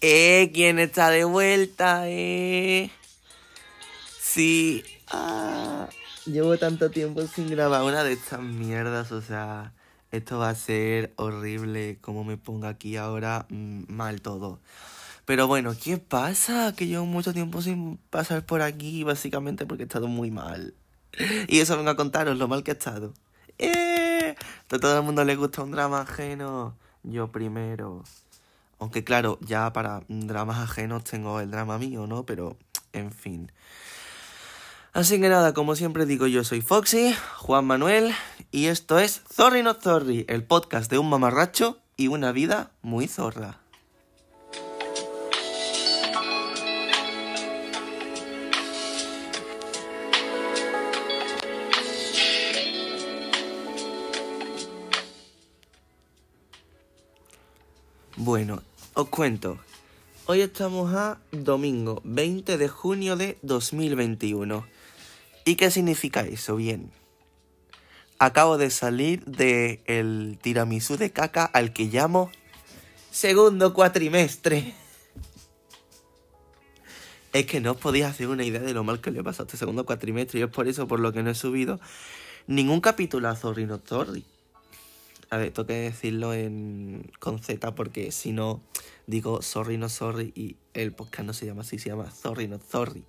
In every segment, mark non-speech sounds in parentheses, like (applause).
Eh, ¿quién está de vuelta? Eh. Sí. Ah, llevo tanto tiempo sin grabar una de estas mierdas, o sea, esto va a ser horrible como me ponga aquí ahora mm, mal todo. Pero bueno, ¿qué pasa? Que llevo mucho tiempo sin pasar por aquí, básicamente porque he estado muy mal. Y eso vengo a contaros lo mal que he estado. ¡Eh! A todo el mundo le gusta un drama ajeno. Yo primero. Aunque claro, ya para dramas ajenos tengo el drama mío, ¿no? Pero, en fin. Así que nada, como siempre digo, yo soy Foxy, Juan Manuel, y esto es Zorri No Zorri, el podcast de un mamarracho y una vida muy zorra. Bueno, os cuento. Hoy estamos a domingo 20 de junio de 2021. ¿Y qué significa eso? Bien. Acabo de salir del el tiramisú de caca al que llamo segundo cuatrimestre. Es que no os podía hacer una idea de lo mal que le he pasado este segundo cuatrimestre y es por eso por lo que no he subido ningún capítulo a Zorri No Zorri. A ver, tengo decirlo en, con Z porque si no digo sorry no sorry y el podcast no se llama así, se llama sorry no sorry.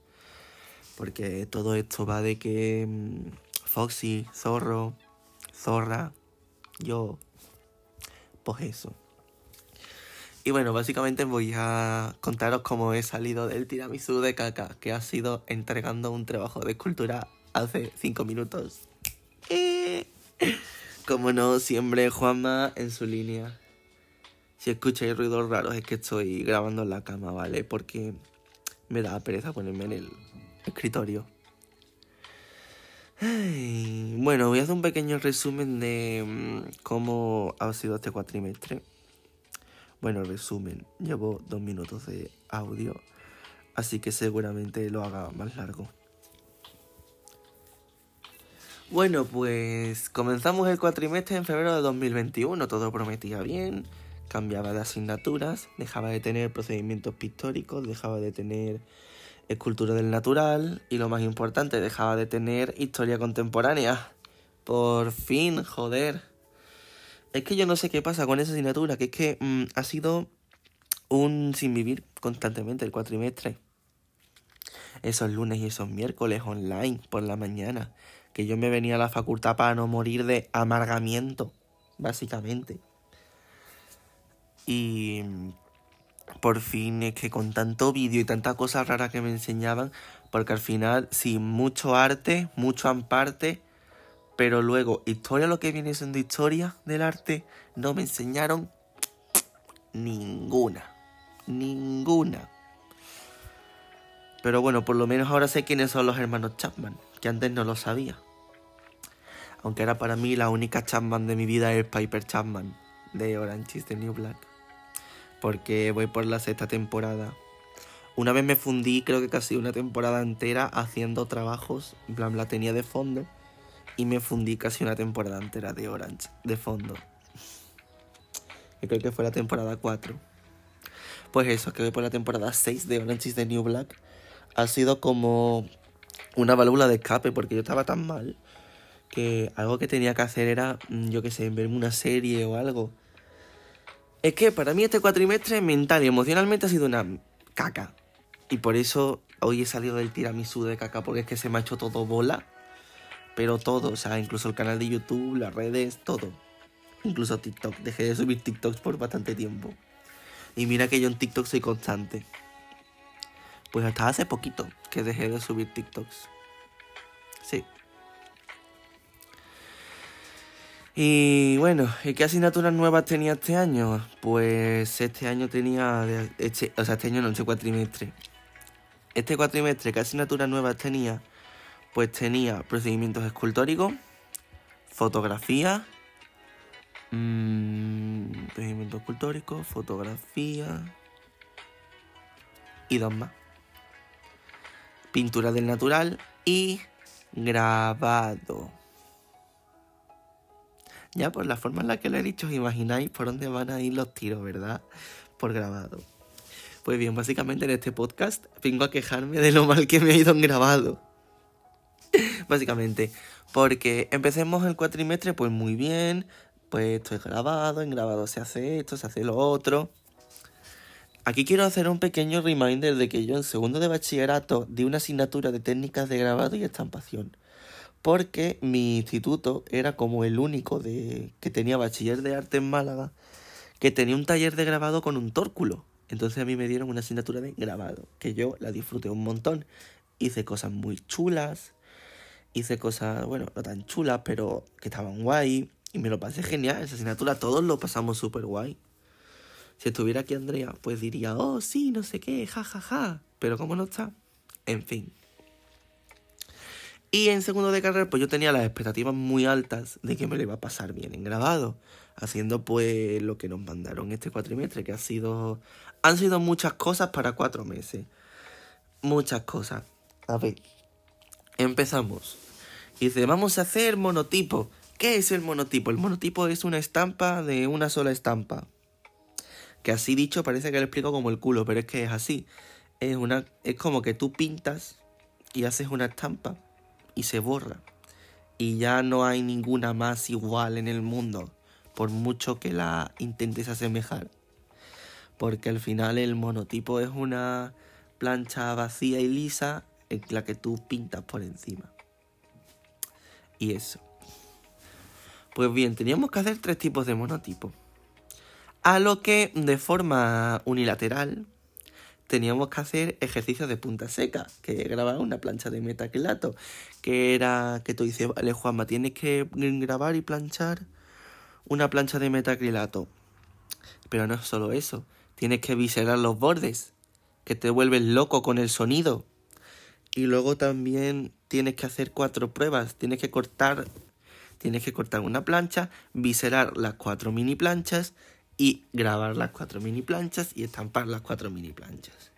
Porque todo esto va de que mm, Foxy, Zorro, Zorra, yo, pues eso. Y bueno, básicamente voy a contaros cómo he salido del tiramisú de caca, que ha sido entregando un trabajo de escultura hace cinco minutos. Como no, siempre Juanma en su línea. Si escucháis ruidos raros es que estoy grabando en la cama, ¿vale? Porque me da pereza ponerme en el escritorio. bueno, voy a hacer un pequeño resumen de mm, cómo ha sido este cuatrimestre. Bueno, resumen. Llevo dos minutos de audio, así que seguramente lo haga más largo. Bueno, pues comenzamos el cuatrimestre en febrero de 2021, todo prometía bien, cambiaba de asignaturas, dejaba de tener procedimientos pictóricos, dejaba de tener escultura del natural y lo más importante, dejaba de tener historia contemporánea. Por fin, joder. Es que yo no sé qué pasa con esa asignatura, que es que mm, ha sido un sin vivir constantemente el cuatrimestre. Esos lunes y esos miércoles online por la mañana que yo me venía a la facultad para no morir de amargamiento, básicamente. Y por fin es que con tanto vídeo y tanta cosa rara que me enseñaban, porque al final sí, mucho arte, mucho amparte, pero luego historia, lo que viene siendo historia del arte, no me enseñaron ninguna, ninguna. Pero bueno, por lo menos ahora sé quiénes son los hermanos Chapman que antes no lo sabía. Aunque era para mí la única Chapman de mi vida es Piper Chapman de Orange is the New Black. Porque voy por la sexta temporada. Una vez me fundí, creo que casi una temporada entera haciendo trabajos, plan la tenía de fondo. Y me fundí casi una temporada entera de Orange, de fondo. Y creo que fue la temporada 4. Pues eso, que voy por la temporada 6 de Orange is the New Black. Ha sido como una válvula de escape porque yo estaba tan mal que algo que tenía que hacer era, mm, yo qué sé, verme una serie o algo. Es que para mí este cuatrimestre mental y emocionalmente ha sido una caca. Y por eso hoy he salido del tiramisú de caca porque es que se me ha hecho todo bola. Pero todo, o sea, incluso el canal de YouTube, las redes, todo. Incluso TikTok. Dejé de subir TikToks por bastante tiempo. Y mira que yo en TikTok soy constante. Pues hasta hace poquito que dejé de subir TikToks. Sí. Y bueno, ¿y qué asignaturas nuevas tenía este año? Pues este año tenía, este, o sea, este año no, este cuatrimestre. Este cuatrimestre, ¿qué asignaturas nuevas tenía? Pues tenía procedimientos escultóricos, fotografía, mmm, procedimientos escultóricos, fotografía y dos más. Pintura del natural y grabado. Ya por la forma en la que lo he dicho, os imagináis por dónde van a ir los tiros, ¿verdad? Por grabado. Pues bien, básicamente en este podcast vengo a quejarme de lo mal que me ha ido en grabado. básicamente, porque empecemos el cuatrimestre pues muy bien, pues esto es grabado, en grabado se hace esto, se hace lo otro. Aquí quiero hacer un pequeño reminder de que yo en segundo de bachillerato di una asignatura de técnicas de grabado y estampación. Porque mi instituto era como el único de que tenía bachiller de arte en Málaga que tenía un taller de grabado con un tórculo. Entonces a mí me dieron una asignatura de grabado, que yo la disfruté un montón. Hice cosas muy chulas, hice cosas, bueno, no tan chulas, pero que estaban guay. Y me lo pasé genial, esa asignatura todos lo pasamos súper guay. Si estuviera aquí Andrea, pues diría, oh, sí, no sé qué, ja, ja, ja. Pero como no está, en fin. Y en segundo de carrera, pues yo tenía las expectativas muy altas de que me lo iba a pasar bien en grabado. Haciendo pues lo que nos mandaron este cuatrimestre, que ha sido... Han sido muchas cosas para cuatro meses. Muchas cosas. A ver, empezamos. Dice, vamos a hacer monotipo. ¿Qué es el monotipo? El monotipo es una estampa de una sola estampa. Que así dicho parece que lo explico como el culo, pero es que es así. Es, una, es como que tú pintas y haces una estampa y se borra. Y ya no hay ninguna más igual en el mundo, por mucho que la intentes asemejar. Porque al final el monotipo es una plancha vacía y lisa en la que tú pintas por encima. Y eso. Pues bien, teníamos que hacer tres tipos de monotipo. A lo que de forma unilateral teníamos que hacer ejercicios de punta seca, que grabar una plancha de metacrilato, que era que tú dices, vale Juanma, tienes que grabar y planchar una plancha de metacrilato. Pero no es solo eso, tienes que viserar los bordes, que te vuelves loco con el sonido. Y luego también tienes que hacer cuatro pruebas, tienes que cortar tienes que cortar una plancha, viserar las cuatro mini planchas y grabar las cuatro mini planchas y estampar las cuatro mini planchas.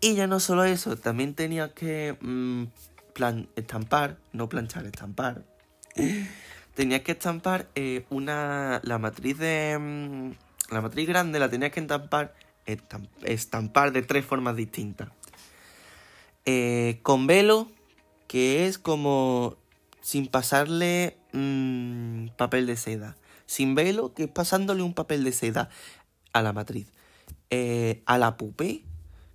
Y ya no solo eso, también tenía que mm, plan estampar, no planchar, estampar. tenía que estampar eh, una la matriz de mm, la matriz grande la tenía que estampar estampar de tres formas distintas. Eh, con velo, que es como sin pasarle mm, papel de seda sin velo, que es pasándole un papel de seda a la matriz. Eh, a la pupe,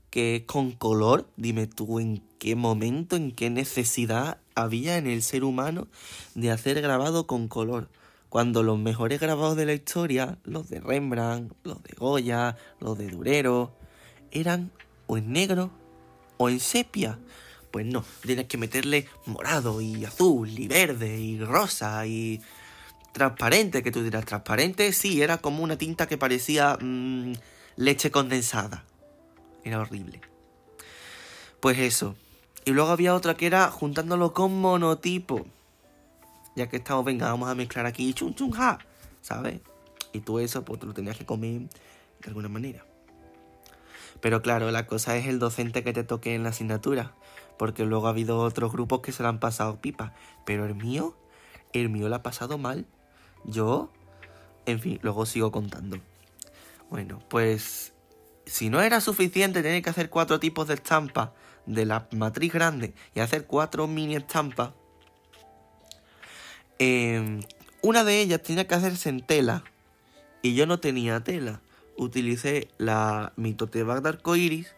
que es con color, dime tú en qué momento, en qué necesidad había en el ser humano de hacer grabado con color. Cuando los mejores grabados de la historia, los de Rembrandt, los de Goya, los de Durero, eran o en negro o en sepia. Pues no, tienes que meterle morado y azul y verde y rosa y transparente, que tú dirás, transparente, sí, era como una tinta que parecía mm, leche condensada. Era horrible. Pues eso. Y luego había otra que era juntándolo con monotipo. Ya que estamos, venga, vamos a mezclar aquí chun chun ja, ¿sabes? Y tú eso, pues tú lo tenías que comer de alguna manera. Pero claro, la cosa es el docente que te toque en la asignatura. Porque luego ha habido otros grupos que se lo han pasado pipa. Pero el mío, el mío lo ha pasado mal. Yo, en fin, luego sigo contando. Bueno, pues si no era suficiente tener que hacer cuatro tipos de estampas de la matriz grande y hacer cuatro mini estampas, em, una de ellas tenía que hacerse en tela y yo no tenía tela. Utilicé la mitote de arcoiris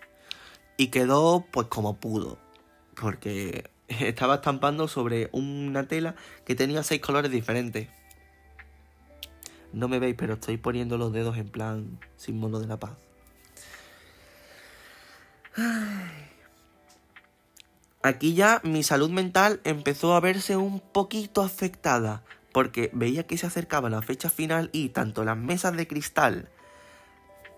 y quedó pues como pudo, porque (laughs) estaba estampando sobre una tela que tenía seis colores diferentes. No me veis, pero estoy poniendo los dedos en plan símbolo de la paz. Aquí ya mi salud mental empezó a verse un poquito afectada, porque veía que se acercaba la fecha final y tanto las mesas de cristal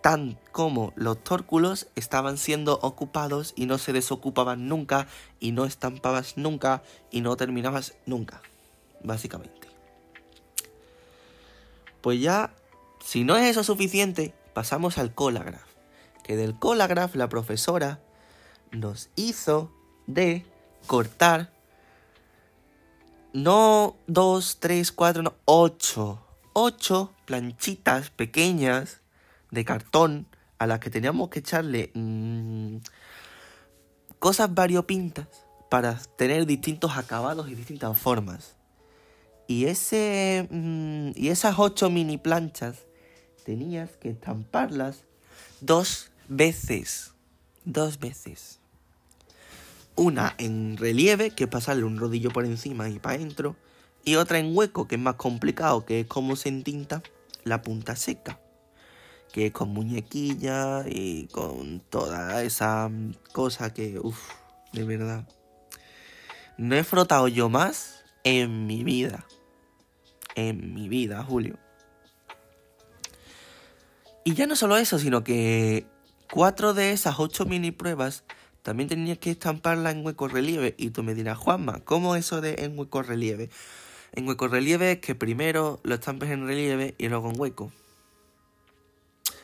tan como los tórculos estaban siendo ocupados y no se desocupaban nunca y no estampabas nunca y no terminabas nunca, básicamente. Pues ya, si no es eso suficiente, pasamos al Colagraph. Que del Colagraph la profesora nos hizo de cortar no dos, tres, cuatro, no, ocho. Ocho planchitas pequeñas de cartón a las que teníamos que echarle mmm, cosas variopintas para tener distintos acabados y distintas formas. Y, ese, mmm, y esas ocho mini planchas tenías que estamparlas dos veces. Dos veces. Una en relieve, que es pasarle un rodillo por encima y para adentro. Y otra en hueco, que es más complicado, que es como se entinta la punta seca. Que es con muñequilla y con toda esa cosa que, uff, de verdad. No he frotado yo más en mi vida. En mi vida, Julio. Y ya no solo eso, sino que cuatro de esas ocho mini pruebas también tenías que estamparla en hueco relieve. Y tú me dirás, Juanma, ¿cómo eso de en hueco relieve? En hueco relieve es que primero lo estampes en relieve y luego en hueco.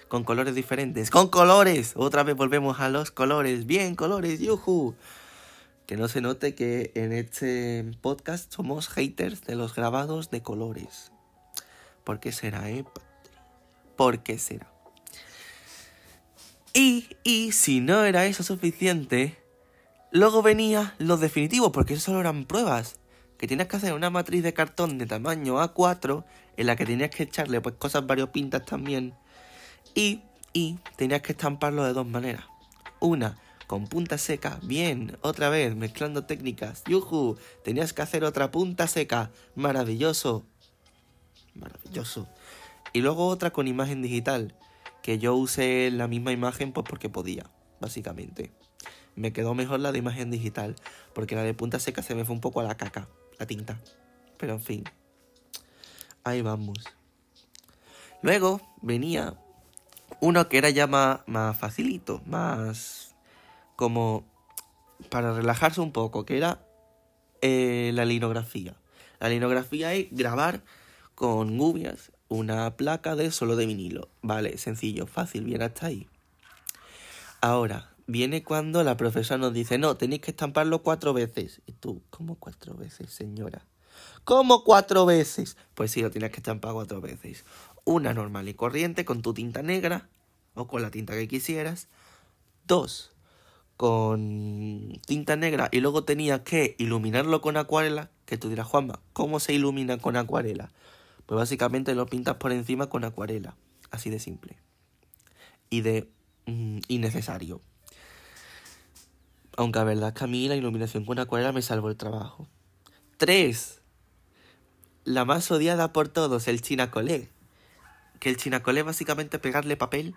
Con colores diferentes. ¡Con colores! Otra vez volvemos a los colores. Bien, colores, yuhu. Que no se note que en este podcast somos haters de los grabados de colores. ¿Por qué será, eh? ¿Por qué será? Y, y si no era eso suficiente, luego venía lo definitivo, porque eso solo eran pruebas. Que tenías que hacer una matriz de cartón de tamaño A4, en la que tenías que echarle pues cosas variopintas también. Y, y tenías que estamparlo de dos maneras. Una, con punta seca, bien, otra vez, mezclando técnicas. ¡Yuhu! Tenías que hacer otra punta seca. Maravilloso. Maravilloso. Y luego otra con imagen digital que yo usé la misma imagen pues porque podía, básicamente. Me quedó mejor la de imagen digital, porque la de punta seca se me fue un poco a la caca, la tinta. Pero en fin, ahí vamos. Luego venía uno que era ya más, más facilito, más como para relajarse un poco, que era eh, la linografía. La linografía es grabar con gubias una placa de solo de vinilo. Vale, sencillo, fácil, bien hasta ahí. Ahora, viene cuando la profesora nos dice, no, tenéis que estamparlo cuatro veces. Y tú, ¿cómo cuatro veces, señora? ¿Cómo cuatro veces? Pues sí, lo tienes que estampar cuatro veces. Una normal y corriente con tu tinta negra o con la tinta que quisieras. Dos, con tinta negra y luego tenías que iluminarlo con acuarela. Que tú dirás, Juanma, ¿cómo se ilumina con acuarela? Pues básicamente lo pintas por encima con acuarela. Así de simple. Y de mm, innecesario. Aunque la verdad es que a mí la iluminación con acuarela me salvó el trabajo. 3. La más odiada por todos, el chinacolé. Que el chinacolé básicamente pegarle papel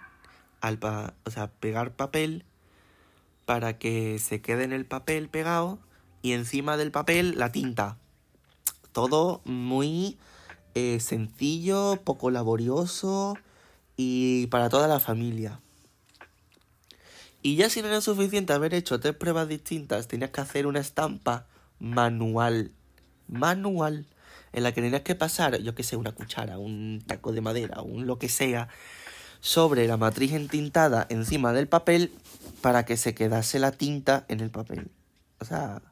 al pa o sea, pegar papel para que se quede en el papel pegado y encima del papel la tinta. Todo muy eh, sencillo, poco laborioso y para toda la familia. Y ya si no era suficiente haber hecho tres pruebas distintas, tenías que hacer una estampa manual. Manual. En la que tenías que pasar, yo que sé, una cuchara, un taco de madera, un lo que sea, sobre la matriz entintada encima del papel para que se quedase la tinta en el papel. O sea,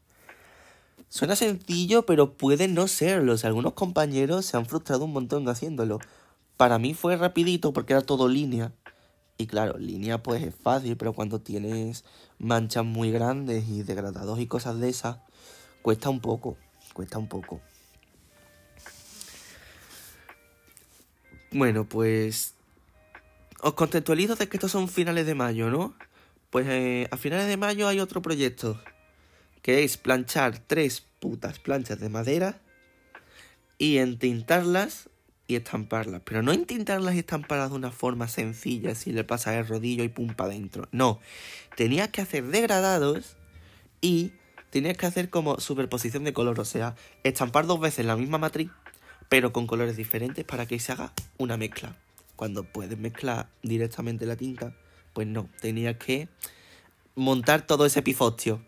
Suena sencillo, pero puede no serlo. algunos compañeros se han frustrado un montón haciéndolo. Para mí fue rapidito porque era todo línea. Y claro, línea pues es fácil, pero cuando tienes manchas muy grandes y degradados y cosas de esas, cuesta un poco, cuesta un poco. Bueno, pues os contextualizo de que estos son finales de mayo, ¿no? Pues eh, a finales de mayo hay otro proyecto que es planchar tres putas planchas de madera y entintarlas y estamparlas. Pero no entintarlas y estamparlas de una forma sencilla, si le pasa el rodillo y pum para adentro. No, tenías que hacer degradados y tenías que hacer como superposición de color, o sea, estampar dos veces la misma matriz, pero con colores diferentes para que se haga una mezcla. Cuando puedes mezclar directamente la tinta, pues no, tenías que montar todo ese pifostio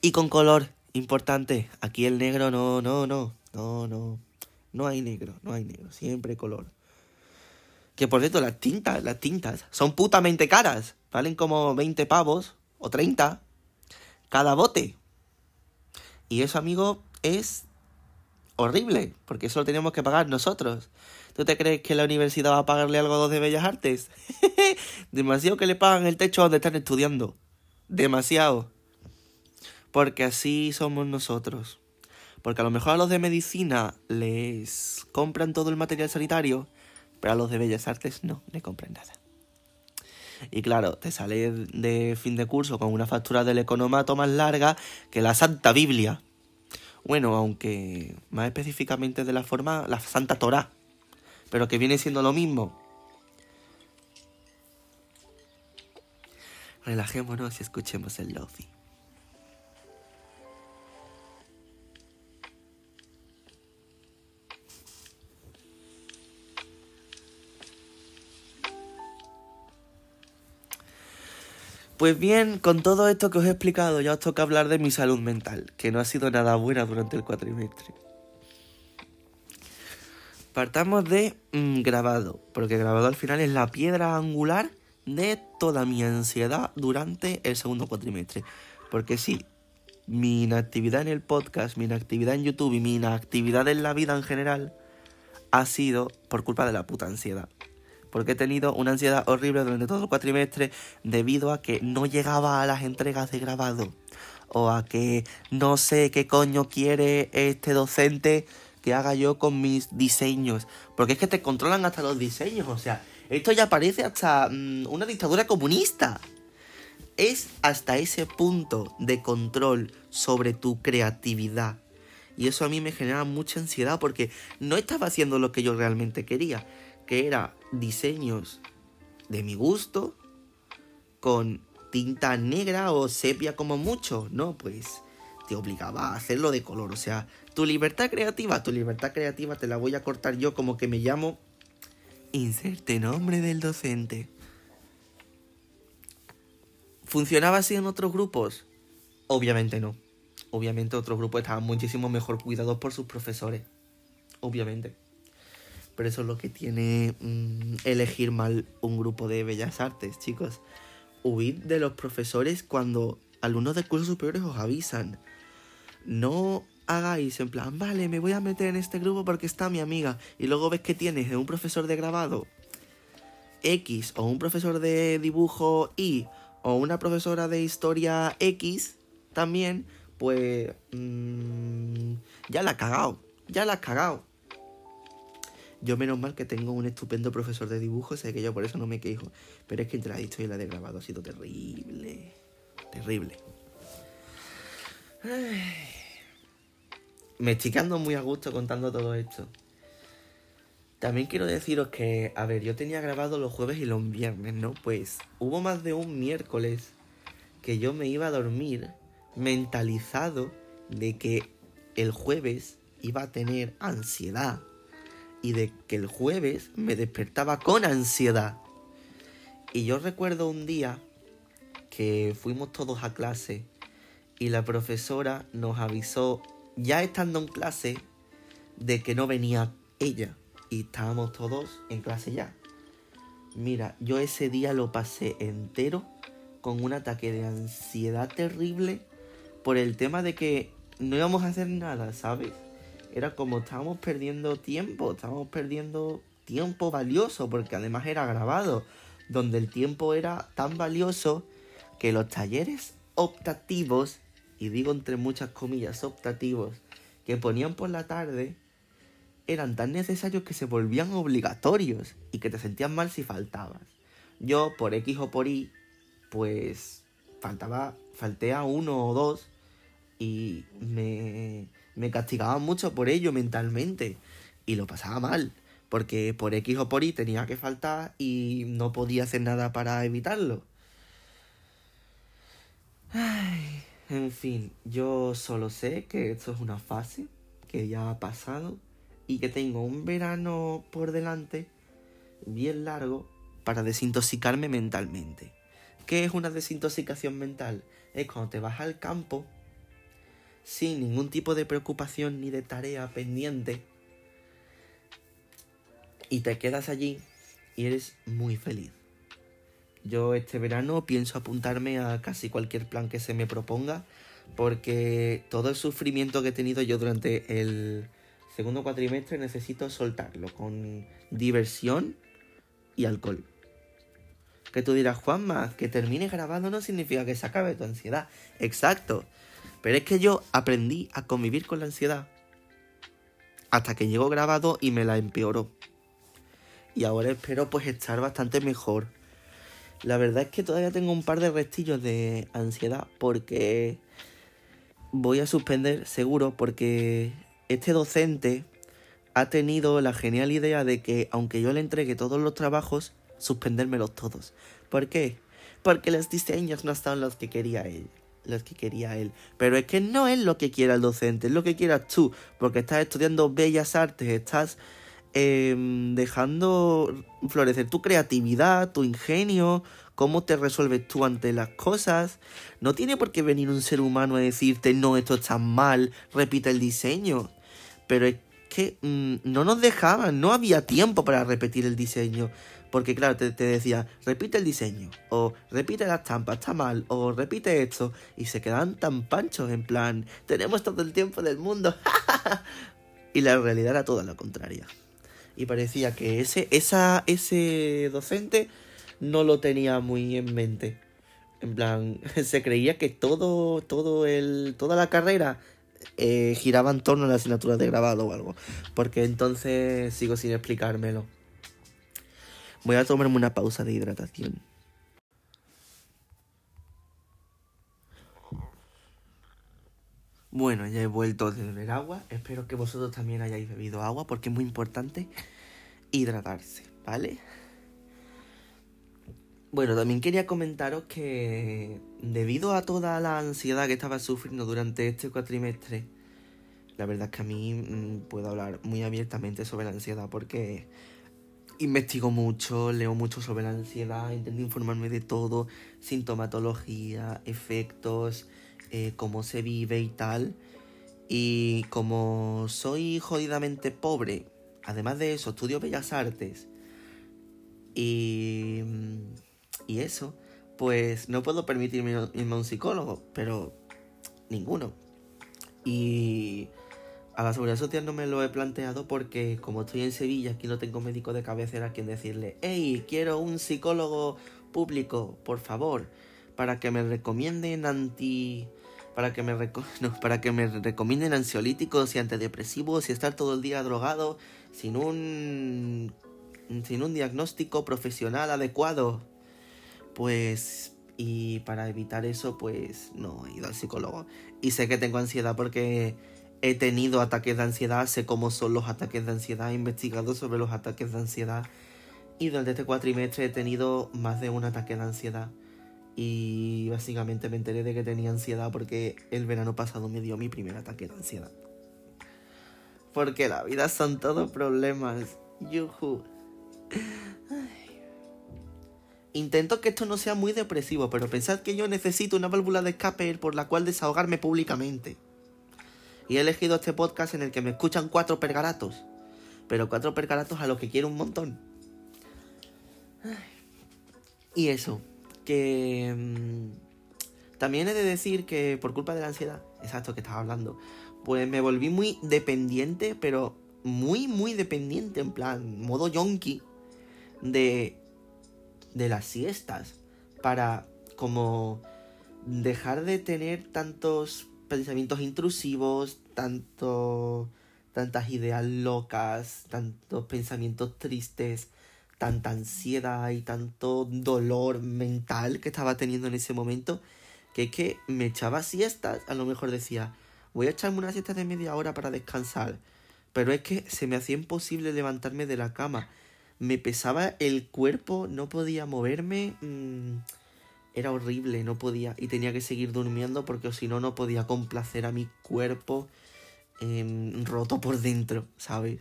y con color. Importante, aquí el negro no, no, no, no, no. No hay negro, no hay negro, siempre color. Que por cierto, las tintas, las tintas son putamente caras. Valen como 20 pavos o 30. cada bote. Y eso, amigo, es horrible, porque eso lo tenemos que pagar nosotros. ¿Tú te crees que la universidad va a pagarle algo a los de Bellas Artes? (laughs) Demasiado que le pagan el techo donde están estudiando. Demasiado. Porque así somos nosotros. Porque a lo mejor a los de medicina les compran todo el material sanitario, pero a los de Bellas Artes no le compran nada. Y claro, te sale de fin de curso con una factura del economato más larga que la Santa Biblia. Bueno, aunque más específicamente de la forma, la Santa Torá. Pero que viene siendo lo mismo. Relajémonos y escuchemos el Lofi. Pues bien, con todo esto que os he explicado, ya os toca hablar de mi salud mental, que no ha sido nada buena durante el cuatrimestre. Partamos de mm, grabado, porque grabado al final es la piedra angular de toda mi ansiedad durante el segundo cuatrimestre. Porque sí, mi inactividad en el podcast, mi inactividad en YouTube y mi inactividad en la vida en general ha sido por culpa de la puta ansiedad porque he tenido una ansiedad horrible durante todo el cuatrimestre debido a que no llegaba a las entregas de grabado o a que no sé qué coño quiere este docente que haga yo con mis diseños, porque es que te controlan hasta los diseños, o sea, esto ya parece hasta mm, una dictadura comunista. Es hasta ese punto de control sobre tu creatividad. Y eso a mí me genera mucha ansiedad porque no estaba haciendo lo que yo realmente quería que era diseños de mi gusto con tinta negra o sepia como mucho, ¿no? Pues te obligaba a hacerlo de color, o sea, tu libertad creativa, tu libertad creativa te la voy a cortar yo como que me llamo inserte nombre del docente. ¿Funcionaba así en otros grupos? Obviamente no. Obviamente otros grupos estaban muchísimo mejor cuidados por sus profesores. Obviamente. Pero eso es lo que tiene mm, elegir mal un grupo de bellas artes, chicos. Huid de los profesores cuando alumnos de cursos superiores os avisan. No hagáis en plan, vale, me voy a meter en este grupo porque está mi amiga. Y luego ves que tienes un profesor de grabado X o un profesor de dibujo Y o una profesora de historia X también, pues mm, ya la has cagado, ya la has cagado. Yo menos mal que tengo un estupendo profesor de dibujo, sé que yo por eso no me quejo. Pero es que entre la historia y la de grabado ha sido terrible. Terrible. Me estoy quedando muy a gusto contando todo esto. También quiero deciros que, a ver, yo tenía grabado los jueves y los viernes, ¿no? Pues hubo más de un miércoles que yo me iba a dormir mentalizado de que el jueves iba a tener ansiedad y de que el jueves me despertaba con ansiedad. Y yo recuerdo un día que fuimos todos a clase y la profesora nos avisó, ya estando en clase, de que no venía ella y estábamos todos en clase ya. Mira, yo ese día lo pasé entero con un ataque de ansiedad terrible por el tema de que no íbamos a hacer nada, ¿sabes? Era como estábamos perdiendo tiempo, estábamos perdiendo tiempo valioso, porque además era grabado, donde el tiempo era tan valioso que los talleres optativos, y digo entre muchas comillas optativos, que ponían por la tarde, eran tan necesarios que se volvían obligatorios y que te sentías mal si faltabas. Yo, por X o por Y, pues faltaba, falté a uno o dos y me, me castigaba mucho por ello mentalmente y lo pasaba mal, porque por X o por Y tenía que faltar y no podía hacer nada para evitarlo. Ay, en fin, yo solo sé que esto es una fase que ya ha pasado y que tengo un verano por delante bien largo para desintoxicarme mentalmente. ¿Qué es una desintoxicación mental? Es cuando te vas al campo sin ningún tipo de preocupación ni de tarea pendiente. Y te quedas allí y eres muy feliz. Yo este verano pienso apuntarme a casi cualquier plan que se me proponga Porque todo el sufrimiento que he tenido yo durante el segundo cuatrimestre necesito soltarlo con diversión y alcohol. Que tú dirás, Juanma, que termines grabando no significa que se acabe tu ansiedad. Exacto. Pero es que yo aprendí a convivir con la ansiedad. Hasta que llegó grabado y me la empeoró. Y ahora espero pues estar bastante mejor. La verdad es que todavía tengo un par de restillos de ansiedad porque voy a suspender seguro porque este docente ha tenido la genial idea de que aunque yo le entregue todos los trabajos, suspendérmelos todos. ¿Por qué? Porque los diseños no son los que quería él. Los que quería él. Pero es que no es lo que quiera el docente, es lo que quieras tú. Porque estás estudiando bellas artes, estás em, dejando florecer tu creatividad, tu ingenio, cómo te resuelves tú ante las cosas. No tiene por qué venir un ser humano a decirte, no, esto está mal, repite el diseño. Pero es que mm, no nos dejaban, no había tiempo para repetir el diseño. Porque claro, te, decía, repite el diseño, o repite la estampa, está mal, o repite esto, y se quedan tan panchos en plan, tenemos todo el tiempo del mundo. (laughs) y la realidad era toda la contraria. Y parecía que ese, ese docente no lo tenía muy en mente. En plan, (laughs) se creía que todo, todo el, toda la carrera eh, giraba en torno a la asignatura de grabado o algo. Porque entonces sigo sin explicármelo. Voy a tomarme una pausa de hidratación. Bueno, ya he vuelto de beber agua. Espero que vosotros también hayáis bebido agua porque es muy importante hidratarse, ¿vale? Bueno, también quería comentaros que debido a toda la ansiedad que estaba sufriendo durante este cuatrimestre, la verdad es que a mí mm, puedo hablar muy abiertamente sobre la ansiedad porque investigo mucho, leo mucho sobre la ansiedad, intento informarme de todo, sintomatología, efectos, eh, cómo se vive y tal. Y como soy jodidamente pobre, además de eso, estudio bellas artes y y eso, pues no puedo permitirme irme a un psicólogo, pero ninguno. Y a la seguridad social no me lo he planteado porque como estoy en Sevilla, aquí no tengo médico de cabecera a quien decirle, hey, quiero un psicólogo público, por favor, para que me recomienden anti... Para que, me (laughs) para que me recomienden ansiolíticos y antidepresivos y estar todo el día drogado sin un sin un diagnóstico profesional adecuado. Pues y para evitar eso pues no he ido al psicólogo. Y sé que tengo ansiedad porque he tenido ataques de ansiedad, sé cómo son los ataques de ansiedad, he investigado sobre los ataques de ansiedad y durante este cuatrimestre he tenido más de un ataque de ansiedad. Y básicamente me enteré de que tenía ansiedad porque el verano pasado me dio mi primer ataque de ansiedad. Porque la vida son todos problemas. Yuhu. Intento que esto no sea muy depresivo, pero pensad que yo necesito una válvula de escape por la cual desahogarme públicamente. Y he elegido este podcast en el que me escuchan cuatro pergaratos. Pero cuatro pergaratos a los que quiero un montón. Y eso, que... Mm, también he de decir que por culpa de la ansiedad, exacto que estaba hablando, pues me volví muy dependiente, pero muy, muy dependiente, en plan, modo yonki, de de las siestas para como dejar de tener tantos pensamientos intrusivos, tanto tantas ideas locas, tantos pensamientos tristes, tanta ansiedad y tanto dolor mental que estaba teniendo en ese momento, que es que me echaba siestas, a lo mejor decía, voy a echarme una siesta de media hora para descansar, pero es que se me hacía imposible levantarme de la cama. Me pesaba el cuerpo, no podía moverme, mm, era horrible, no podía y tenía que seguir durmiendo porque si no no podía complacer a mi cuerpo em, roto por dentro, ¿sabes?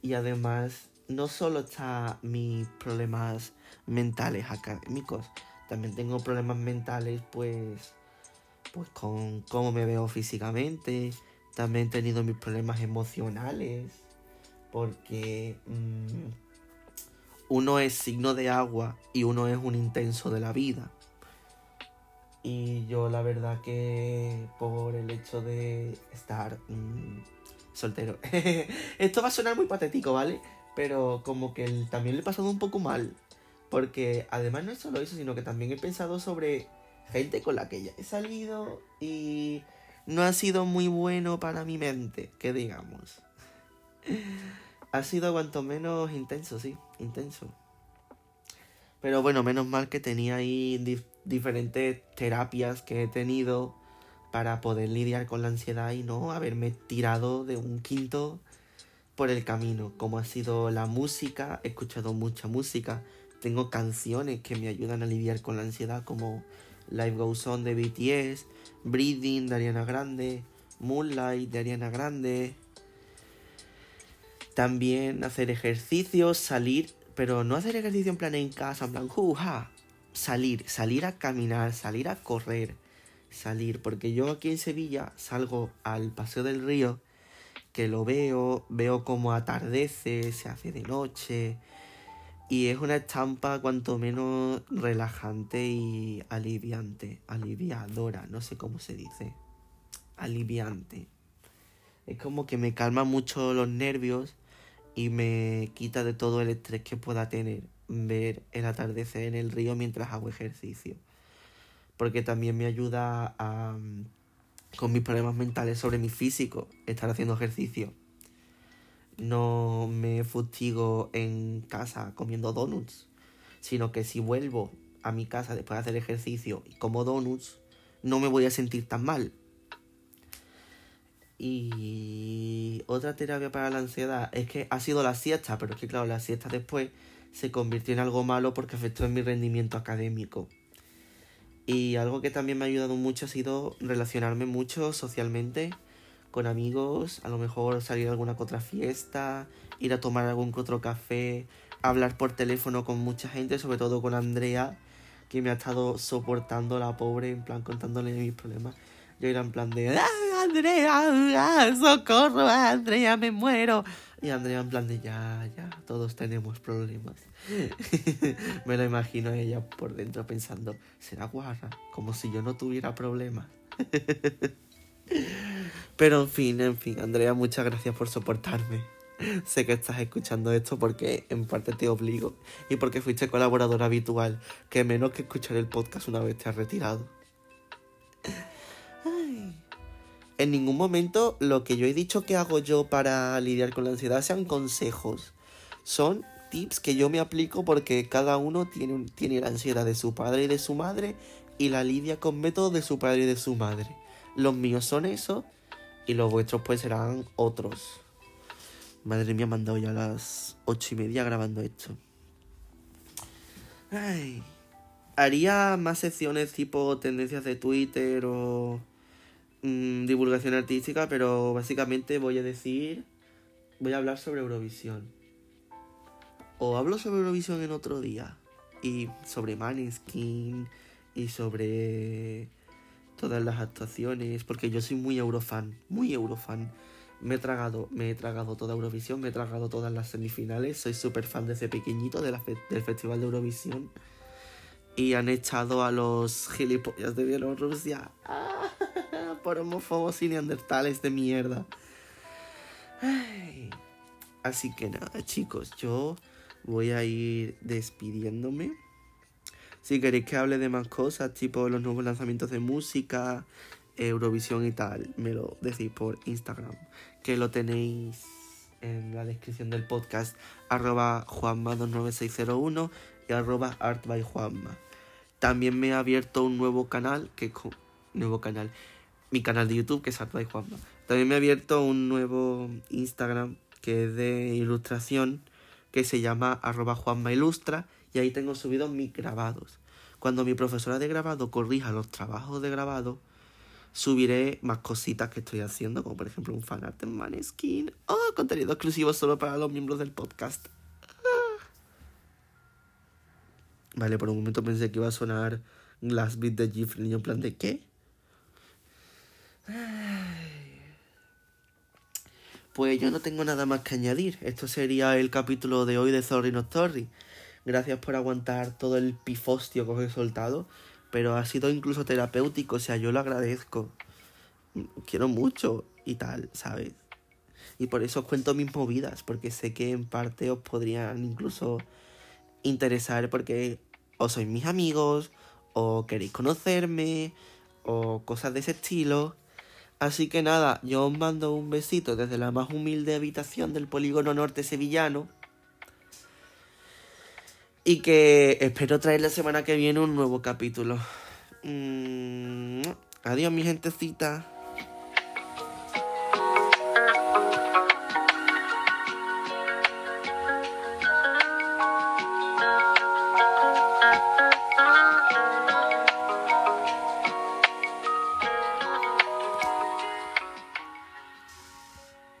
Y además no solo está mis problemas mentales académicos, también tengo problemas mentales pues pues con cómo me veo físicamente, también he tenido mis problemas emocionales porque mm, uno es signo de agua y uno es un intenso de la vida. Y yo la verdad que por el hecho de estar mm, soltero. (laughs) Esto va a sonar muy patético, ¿vale? Pero como que también le he pasado un poco mal. Porque además no es solo eso, sino que también he pensado sobre gente con la que ya he salido y no ha sido muy bueno para mi mente, que digamos. (laughs) Ha sido cuanto menos intenso, sí, intenso. Pero bueno, menos mal que tenía ahí diferentes terapias que he tenido para poder lidiar con la ansiedad y no haberme tirado de un quinto por el camino, como ha sido la música, he escuchado mucha música, tengo canciones que me ayudan a lidiar con la ansiedad como Life Goes On de BTS, Breathing de Ariana Grande, Moonlight de Ariana Grande. También hacer ejercicios, salir, pero no hacer ejercicio en plan en casa, en plan, juja. Salir, salir a caminar, salir a correr, salir, porque yo aquí en Sevilla salgo al Paseo del Río, que lo veo, veo como atardece, se hace de noche, y es una estampa cuanto menos relajante y aliviante, aliviadora, no sé cómo se dice, aliviante. Es como que me calma mucho los nervios y me quita de todo el estrés que pueda tener ver el atardecer en el río mientras hago ejercicio. Porque también me ayuda a, con mis problemas mentales sobre mi físico estar haciendo ejercicio no me fustigo en casa comiendo donuts, sino que si vuelvo a mi casa después de hacer ejercicio y como donuts, no me voy a sentir tan mal. Y otra terapia para la ansiedad es que ha sido la siesta, pero es que claro, la siesta después se convirtió en algo malo porque afectó en mi rendimiento académico. Y algo que también me ha ayudado mucho ha sido relacionarme mucho socialmente con amigos, a lo mejor salir a alguna otra fiesta, ir a tomar algún otro café, hablar por teléfono con mucha gente, sobre todo con Andrea, que me ha estado soportando la pobre, en plan contándole mis problemas. Yo era en plan de, ¡Ah, Andrea! Ah, ¡Socorro! Andrea! ¡Me muero! Y Andrea en plan de, ya, ya, todos tenemos problemas. (laughs) me lo imagino ella por dentro pensando, será guarra, como si yo no tuviera problemas. (laughs) Pero en fin, en fin, Andrea, muchas gracias por soportarme. Sé que estás escuchando esto porque en parte te obligo y porque fuiste colaboradora habitual, que menos que escuchar el podcast una vez te has retirado. En ningún momento lo que yo he dicho que hago yo para lidiar con la ansiedad sean consejos. Son tips que yo me aplico porque cada uno tiene, tiene la ansiedad de su padre y de su madre y la lidia con métodos de su padre y de su madre. Los míos son esos y los vuestros pues serán otros. Madre mía, me han dado ya las ocho y media grabando esto. Ay. Haría más secciones tipo tendencias de Twitter o mm, divulgación artística, pero básicamente voy a decir, voy a hablar sobre Eurovisión. O hablo sobre Eurovisión en otro día. Y sobre Maneskin y sobre todas las actuaciones, porque yo soy muy eurofan, muy eurofan. Me he tragado, me he tragado toda Eurovisión, me he tragado todas las semifinales, soy súper fan de ese pequeñito de del Festival de Eurovisión. Y han echado a los gilipollas de Bielorrusia (laughs) por homófobos y neandertales de mierda. Así que nada, chicos, yo voy a ir despidiéndome. Si queréis que hable de más cosas, tipo los nuevos lanzamientos de música, Eurovisión y tal, me lo decís por Instagram, que lo tenéis en la descripción del podcast, arroba juanma29601 y arroba artbyjuanma. También me ha abierto un nuevo canal, que nuevo canal, mi canal de YouTube, que es artbyjuanma. También me ha abierto un nuevo Instagram, que es de ilustración, que se llama arroba juanmailustra y ahí tengo subidos mis grabados. Cuando mi profesora de grabado corrija los trabajos de grabado, subiré más cositas que estoy haciendo, como por ejemplo un fanart en Maneskin. Oh, contenido exclusivo solo para los miembros del podcast. Ah. Vale, por un momento pensé que iba a sonar Last Beat de Jeffrey y en plan de ¿qué? Pues yo no tengo nada más que añadir. Esto sería el capítulo de hoy de Sorry No Story. Gracias por aguantar todo el pifostio que os he soltado. pero ha sido incluso terapéutico, o sea, yo lo agradezco. Quiero mucho y tal, ¿sabes? Y por eso os cuento mis movidas, porque sé que en parte os podrían incluso interesar porque o sois mis amigos, o queréis conocerme, o cosas de ese estilo. Así que nada, yo os mando un besito desde la más humilde habitación del polígono norte sevillano. Y que espero traer la semana que viene un nuevo capítulo. Mm, adiós mi gentecita.